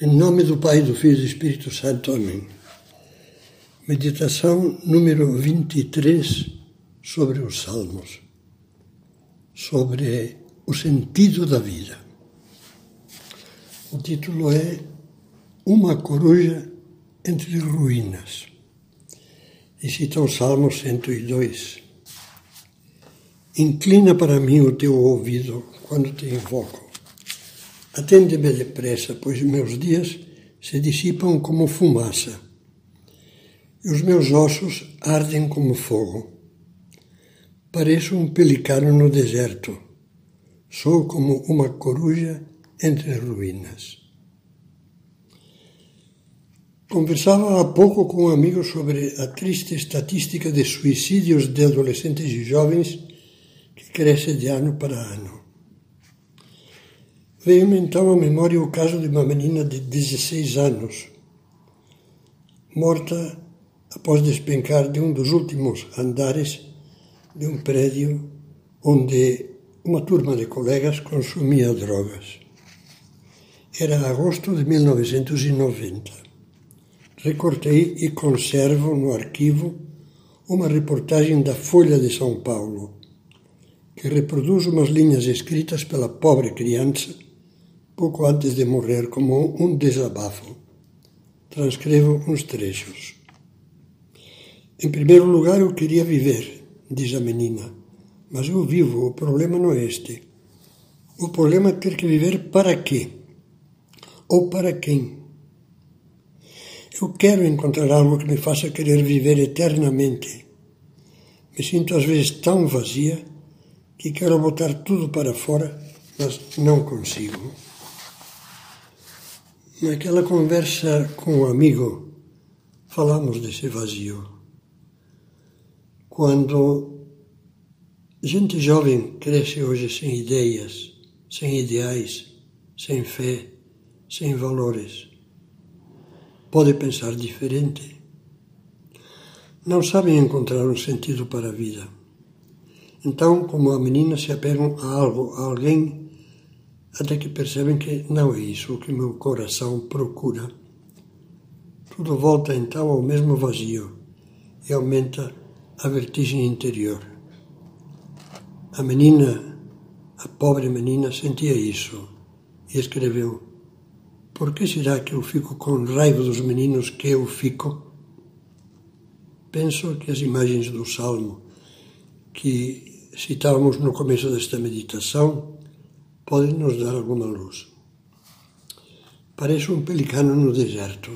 Em nome do Pai, do Filho e do Espírito Santo. Amém. Meditação número 23 sobre os Salmos, sobre o sentido da vida. O título é Uma Coruja entre Ruínas. E cita o Salmo 102. Inclina para mim o teu ouvido quando te invoco Atende-me depressa, pois meus dias se dissipam como fumaça, e os meus ossos ardem como fogo. Pareço um pelicano no deserto, sou como uma coruja entre ruínas. Conversava há pouco com um amigo sobre a triste estatística de suicídios de adolescentes e jovens que cresce de ano para ano. Veio-me então à memória o caso de uma menina de 16 anos, morta após despencar de um dos últimos andares de um prédio onde uma turma de colegas consumia drogas. Era agosto de 1990. Recortei e conservo no arquivo uma reportagem da Folha de São Paulo, que reproduz umas linhas escritas pela pobre criança pouco antes de morrer, como um desabafo. Transcrevo uns trechos. Em primeiro lugar, eu queria viver, diz a menina, mas eu vivo, o problema não é este. O problema é ter que viver para quê? Ou para quem? Eu quero encontrar algo que me faça querer viver eternamente. Me sinto às vezes tão vazia que quero botar tudo para fora, mas não consigo. Naquela conversa com um amigo, falamos desse vazio. Quando gente jovem cresce hoje sem ideias, sem ideais, sem fé, sem valores, pode pensar diferente. Não sabem encontrar um sentido para a vida. Então, como a menina, se apegam a algo, a alguém até que percebem que não é isso que meu coração procura. Tudo volta então ao mesmo vazio e aumenta a vertigem interior. A menina, a pobre menina, sentia isso e escreveu: Por que será que eu fico com raiva dos meninos que eu fico? Penso que as imagens do Salmo que citávamos no começo desta meditação podem nos dar alguma luz. Parece um pelicano no deserto.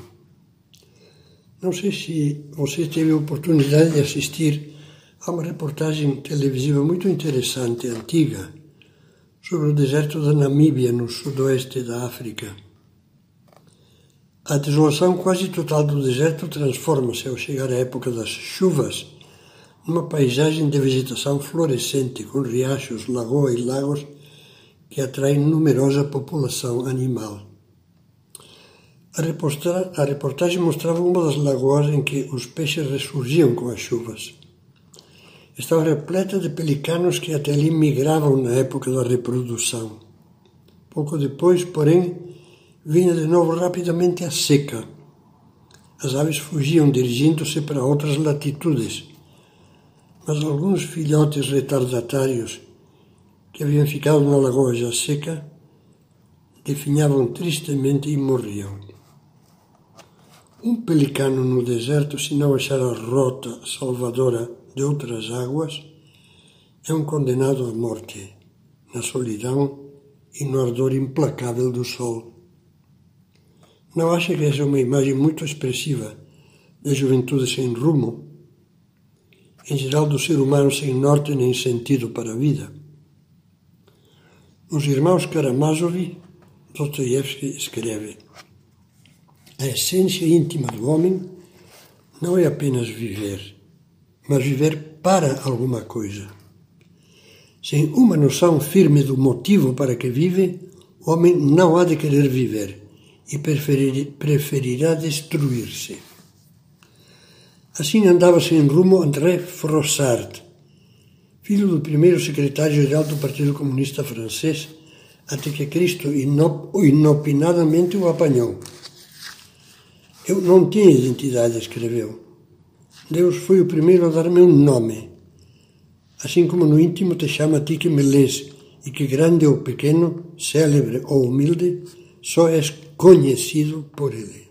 Não sei se você teve a oportunidade de assistir a uma reportagem televisiva muito interessante, antiga, sobre o deserto da Namíbia, no sudoeste da África. A desolação quase total do deserto transforma-se ao chegar a época das chuvas numa paisagem de vegetação florescente, com riachos, lagoas e lagos que atrai numerosa população animal. A, a reportagem mostrava uma das lagoas em que os peixes ressurgiam com as chuvas. Estava repleta de pelicanos que até ali migravam na época da reprodução. Pouco depois, porém, vinha de novo rapidamente a seca. As aves fugiam dirigindo-se para outras latitudes, mas alguns filhotes retardatários que haviam ficado na lagoa já seca, definhavam tristemente e morriam. Um pelicano no deserto, se não achar a rota salvadora de outras águas, é um condenado à morte, na solidão e no ardor implacável do sol. Não acha que essa é uma imagem muito expressiva da juventude sem rumo? Em geral, do ser humano sem norte nem sentido para a vida? Os irmãos Karamazov, Dostoiévski escreve: A essência íntima do homem não é apenas viver, mas viver para alguma coisa. Sem uma noção firme do motivo para que vive, o homem não há de querer viver e preferir, preferirá destruir-se. Assim andava sem rumo André Frossard, filho do primeiro secretário-geral do Partido Comunista Francês, até que Cristo inopinadamente o apanhou. Eu não tinha identidade, escreveu. Deus foi o primeiro a dar-me um nome. Assim como no íntimo te chama a ti que me lês, e que grande ou pequeno, célebre ou humilde, só és conhecido por Ele.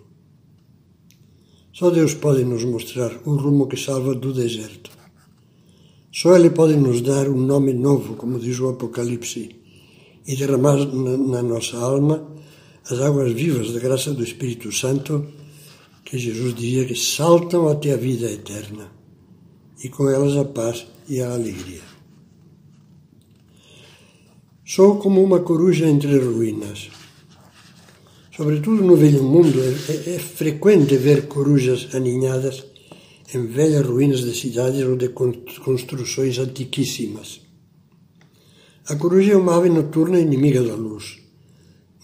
Só Deus pode nos mostrar o rumo que salva do deserto. Só Ele pode nos dar um nome novo, como diz o Apocalipse, e derramar na, nossa alma as águas vivas da graça do Espírito Santo, que Jesus dizia que saltam até a vida eterna, e com elas a paz e a alegria. Sou como uma coruja entre ruínas Sobretudo no Velho Mundo, é, é frequente ver corujas aninhadas em velhas ruínas de cidades ou de construções antiquíssimas. A coruja é uma ave noturna inimiga da luz.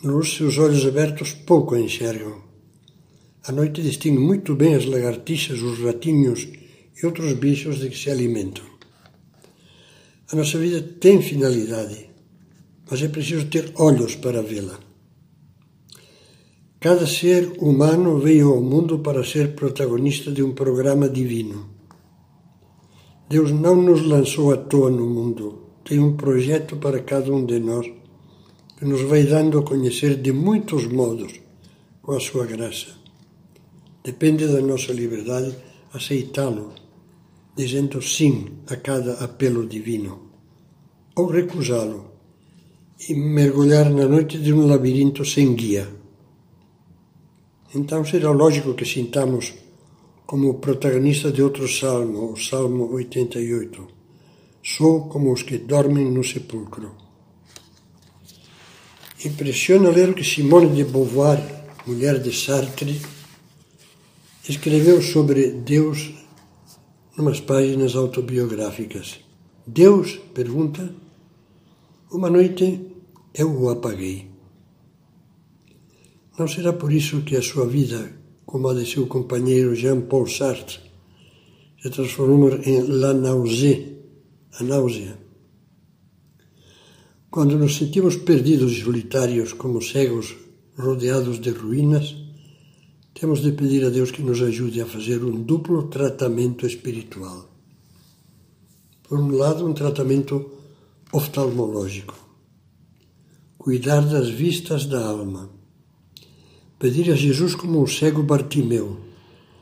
Luz, seus olhos abertos pouco enxergam. À noite distingue muito bem as lagartixas, os ratinhos e outros bichos de que se alimentam. A nossa vida tem finalidade, mas é preciso ter olhos para vê-la. Cada ser humano veio ao mundo para ser protagonista de um programa divino. Deus não nos lançou à toa no mundo, tem um projeto para cada um de nós que nos vai dando a conhecer de muitos modos com a sua graça. Depende da nossa liberdade aceitá-lo, dizendo sim a cada apelo divino, ou recusá-lo e mergulhar na noite de um labirinto sem guia. Então será lógico que sintamos como protagonista de outro salmo, o Salmo 88. Sou como os que dormem no sepulcro. Impressiona ler que Simone de Beauvoir, mulher de Sartre, escreveu sobre Deus numas páginas autobiográficas. Deus, pergunta, uma noite eu o apaguei. Não será por isso que a sua vida, como a de seu companheiro Jean-Paul Sartre, se transformou em la nausée, a náusea? Quando nos sentimos perdidos e solitários como cegos rodeados de ruínas, temos de pedir a Deus que nos ajude a fazer um duplo tratamento espiritual. Por um lado, um tratamento oftalmológico, cuidar das vistas da alma pedir a Jesus como um cego Bartimeu,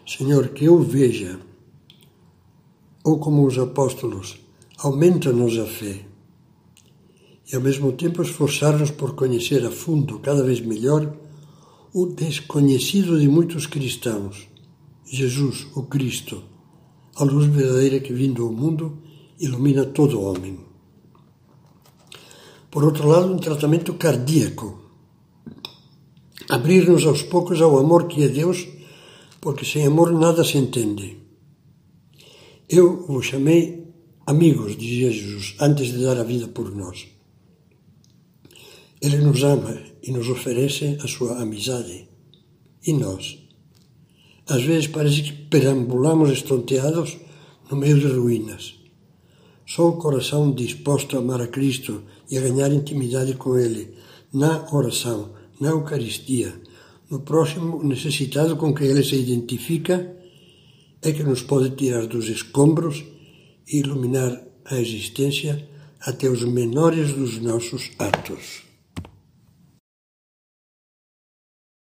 Senhor, que eu veja, ou como os apóstolos, aumenta-nos a fé. E ao mesmo tempo esforçar-nos por conhecer a fundo, cada vez melhor, o desconhecido de muitos cristãos, Jesus, o Cristo, a luz verdadeira que vindo ao mundo ilumina todo homem. Por outro lado, um tratamento cardíaco, abrir-nos aos poucos ao amor que é Deus, porque sem amor nada se entende. Eu vos chamei amigos, dizia Jesus, antes de dar a vida por nós. Ele nos ama e nos oferece a sua amizade. E nós? Às vezes parece que perambulamos estonteados no meio de ruínas. Só o coração disposto a amar a Cristo e a ganhar intimidade com Ele, na oração, na Eucaristia, no próximo necessitado com que ele se identifica, é que nos pode tirar dos escombros e iluminar a existência até os menores dos nossos atos.